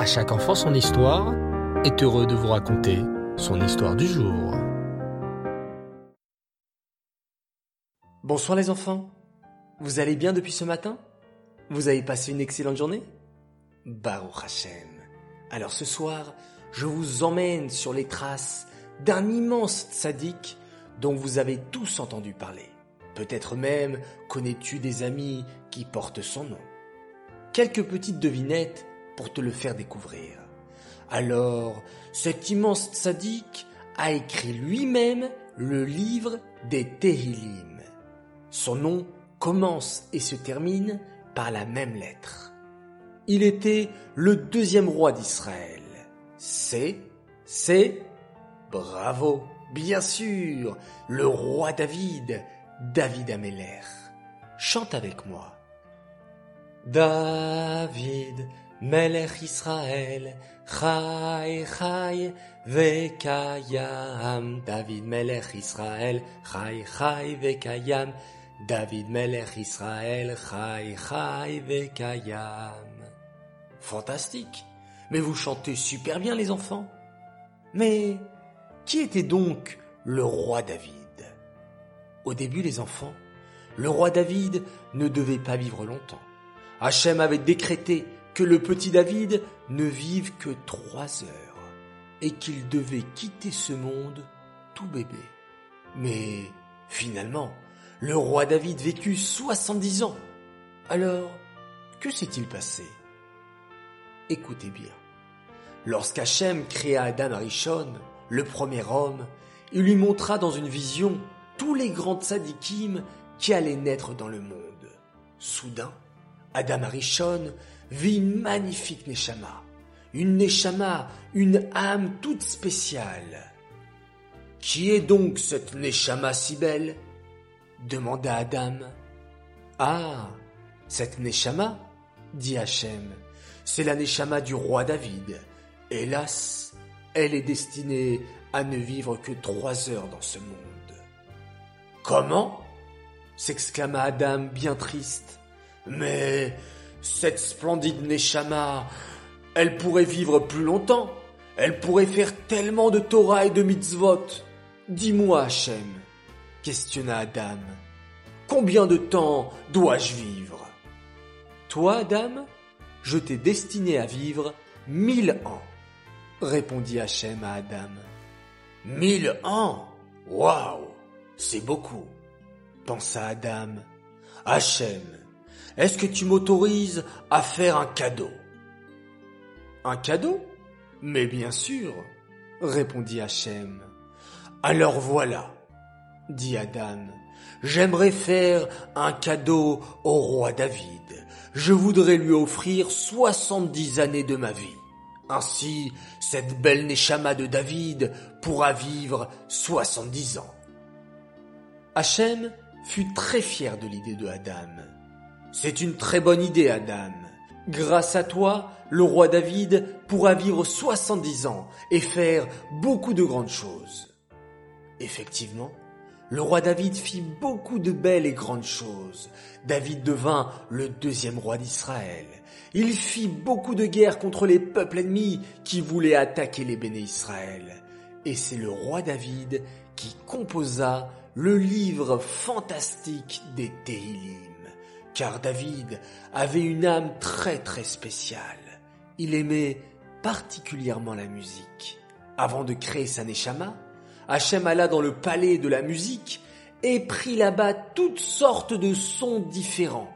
À chaque enfant son histoire est heureux de vous raconter son histoire du jour. Bonsoir les enfants. Vous allez bien depuis ce matin? Vous avez passé une excellente journée? Baruch Hashem. Alors ce soir, je vous emmène sur les traces d'un immense tzaddik dont vous avez tous entendu parler. Peut-être même connais-tu des amis qui portent son nom. Quelques petites devinettes te le faire découvrir. Alors, cet immense tzaddik a écrit lui-même le livre des Tehillim. Son nom commence et se termine par la même lettre. Il était le deuxième roi d'Israël. C'est, c'est, bravo, bien sûr, le roi David, David Ameller. Chante avec moi. David, Melech Israël, Chai Chai Vekayam. David Melech Israël, Chai Chai Vekayam. David Melech Israël, Chai Chai Vekayam. Fantastique. Mais vous chantez super bien les enfants. Mais qui était donc le roi David? Au début les enfants, le roi David ne devait pas vivre longtemps. Hachem avait décrété que le petit David ne vive que trois heures et qu'il devait quitter ce monde tout bébé. Mais finalement, le roi David vécut 70 ans. Alors, que s'est-il passé? Écoutez bien. Lorsqu'Hachem créa Adam Arishon, le premier homme, il lui montra dans une vision tous les grands tzadikim qui allaient naître dans le monde. Soudain, Adam Arishon vit magnifique Neshama. Une Neshama, une âme toute spéciale. Qui est donc cette Neshama si belle? Demanda Adam. Ah, cette Neshama, dit Hachem, c'est la Neshama du roi David. Hélas, elle est destinée à ne vivre que trois heures dans ce monde. Comment? s'exclama Adam bien triste. Mais cette splendide Neshama, elle pourrait vivre plus longtemps. Elle pourrait faire tellement de Torah et de mitzvot. Dis-moi, Hachem, questionna Adam. Combien de temps dois-je vivre? Toi, Adam, je t'ai destiné à vivre mille ans, répondit Hachem à Adam. Mille ans? Waouh C'est beaucoup, pensa Adam. Hachem, est-ce que tu m'autorises à faire un cadeau? Un cadeau? Mais bien sûr, répondit Hachem. Alors voilà, dit Adam, j'aimerais faire un cadeau au roi David. Je voudrais lui offrir soixante-dix années de ma vie. Ainsi, cette belle Neshama de David pourra vivre soixante-dix ans. Hachem fut très fier de l'idée de Adam. C'est une très bonne idée, Adam. Grâce à toi, le roi David pourra vivre soixante-dix ans et faire beaucoup de grandes choses. Effectivement, le roi David fit beaucoup de belles et grandes choses. David devint le deuxième roi d'Israël. Il fit beaucoup de guerres contre les peuples ennemis qui voulaient attaquer les béné Israël. Et c'est le roi David qui composa le livre fantastique des Tehillim. Car David avait une âme très très spéciale. Il aimait particulièrement la musique. Avant de créer sa Neshama, Hachem alla dans le palais de la musique et prit là-bas toutes sortes de sons différents.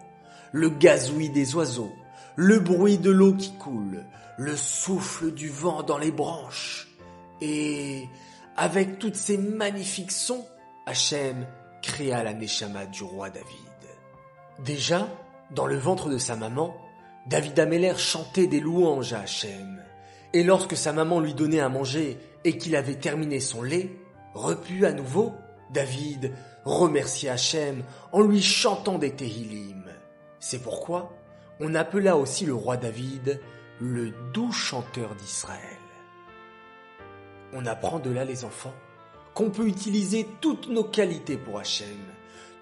Le gazouillis des oiseaux, le bruit de l'eau qui coule, le souffle du vent dans les branches. Et avec tous ces magnifiques sons, Hachem créa la Neshama du roi David. Déjà, dans le ventre de sa maman, David Ameller chantait des louanges à Hachem. Et lorsque sa maman lui donnait à manger et qu'il avait terminé son lait, repu à nouveau, David remerciait Hachem en lui chantant des Tehillim. C'est pourquoi on appela aussi le roi David le doux chanteur d'Israël. On apprend de là, les enfants, qu'on peut utiliser toutes nos qualités pour Hachem.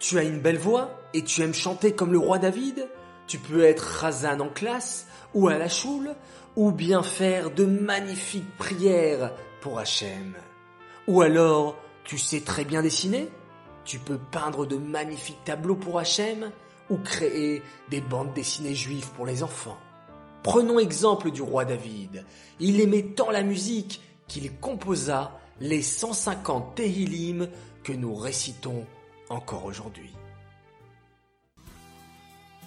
Tu as une belle voix et tu aimes chanter comme le roi David tu peux être Razan en classe ou à la choule, ou bien faire de magnifiques prières pour Hachem. Ou alors, tu sais très bien dessiner Tu peux peindre de magnifiques tableaux pour Hachem ou créer des bandes dessinées juives pour les enfants. Prenons exemple du roi David. Il aimait tant la musique qu'il composa les 150 Tehillim que nous récitons encore aujourd'hui.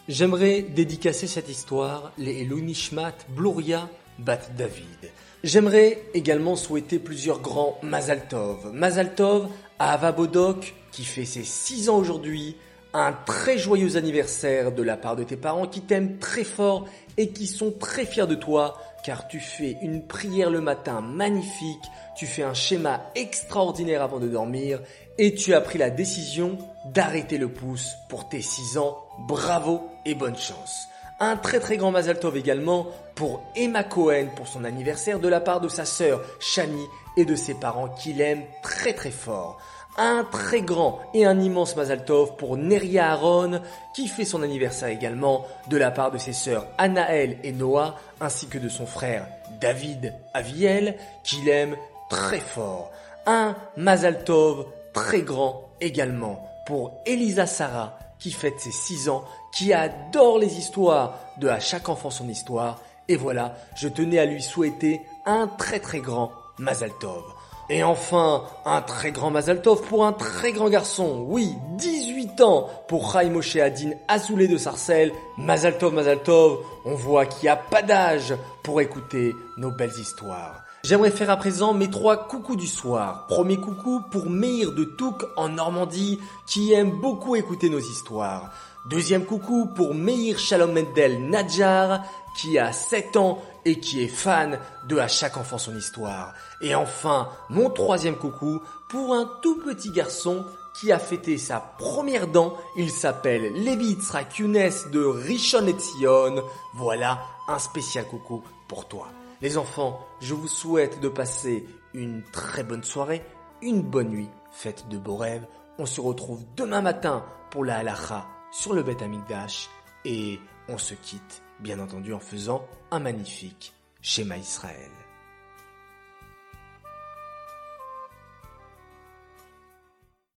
J'aimerais dédicacer cette histoire les Elunishmat Bluria Bat David. J'aimerais également souhaiter plusieurs grands Mazal Tov. Mazal Tov à Avabodok qui fait ses 6 ans aujourd'hui, un très joyeux anniversaire de la part de tes parents qui t'aiment très fort et qui sont très fiers de toi car tu fais une prière le matin magnifique, tu fais un schéma extraordinaire avant de dormir et tu as pris la décision d'arrêter le pouce pour tes 6 ans. Bravo et bonne chance. Un très très grand Mazal Tov également pour Emma Cohen pour son anniversaire de la part de sa sœur Shani et de ses parents qui l'aiment très très fort. Un très grand et un immense Mazal Tov pour Neria Aaron qui fait son anniversaire également de la part de ses sœurs Anaël et Noah ainsi que de son frère David Aviel qui l'aime très fort. Un Mazal Tov très grand également pour Elisa Sarah qui fête ses 6 ans, qui adore les histoires de à chaque enfant son histoire. Et voilà, je tenais à lui souhaiter un très très grand Mazal Tov. Et enfin, un très grand Mazal Tov pour un très grand garçon. Oui, 18 ans pour Chaim Adin Azoulay de Sarcelles. Mazal Tov, Mazal Tov, on voit qu'il n'y a pas d'âge pour écouter nos belles histoires. J'aimerais faire à présent mes trois coucous du soir. Premier coucou pour Meir de Touk en Normandie qui aime beaucoup écouter nos histoires. Deuxième coucou pour Meir Shalom Mendel Nadjar qui a 7 ans et qui est fan de À chaque enfant son histoire. Et enfin, mon troisième coucou pour un tout petit garçon qui a fêté sa première dent. Il s'appelle Levi Yitzhak Younes de Rishon Etzion. Voilà un spécial coucou pour toi. Les enfants, je vous souhaite de passer une très bonne soirée, une bonne nuit, faites de beaux rêves. On se retrouve demain matin pour la halacha sur le Bet Amikdash et on se quitte, bien entendu, en faisant un magnifique schéma Israël.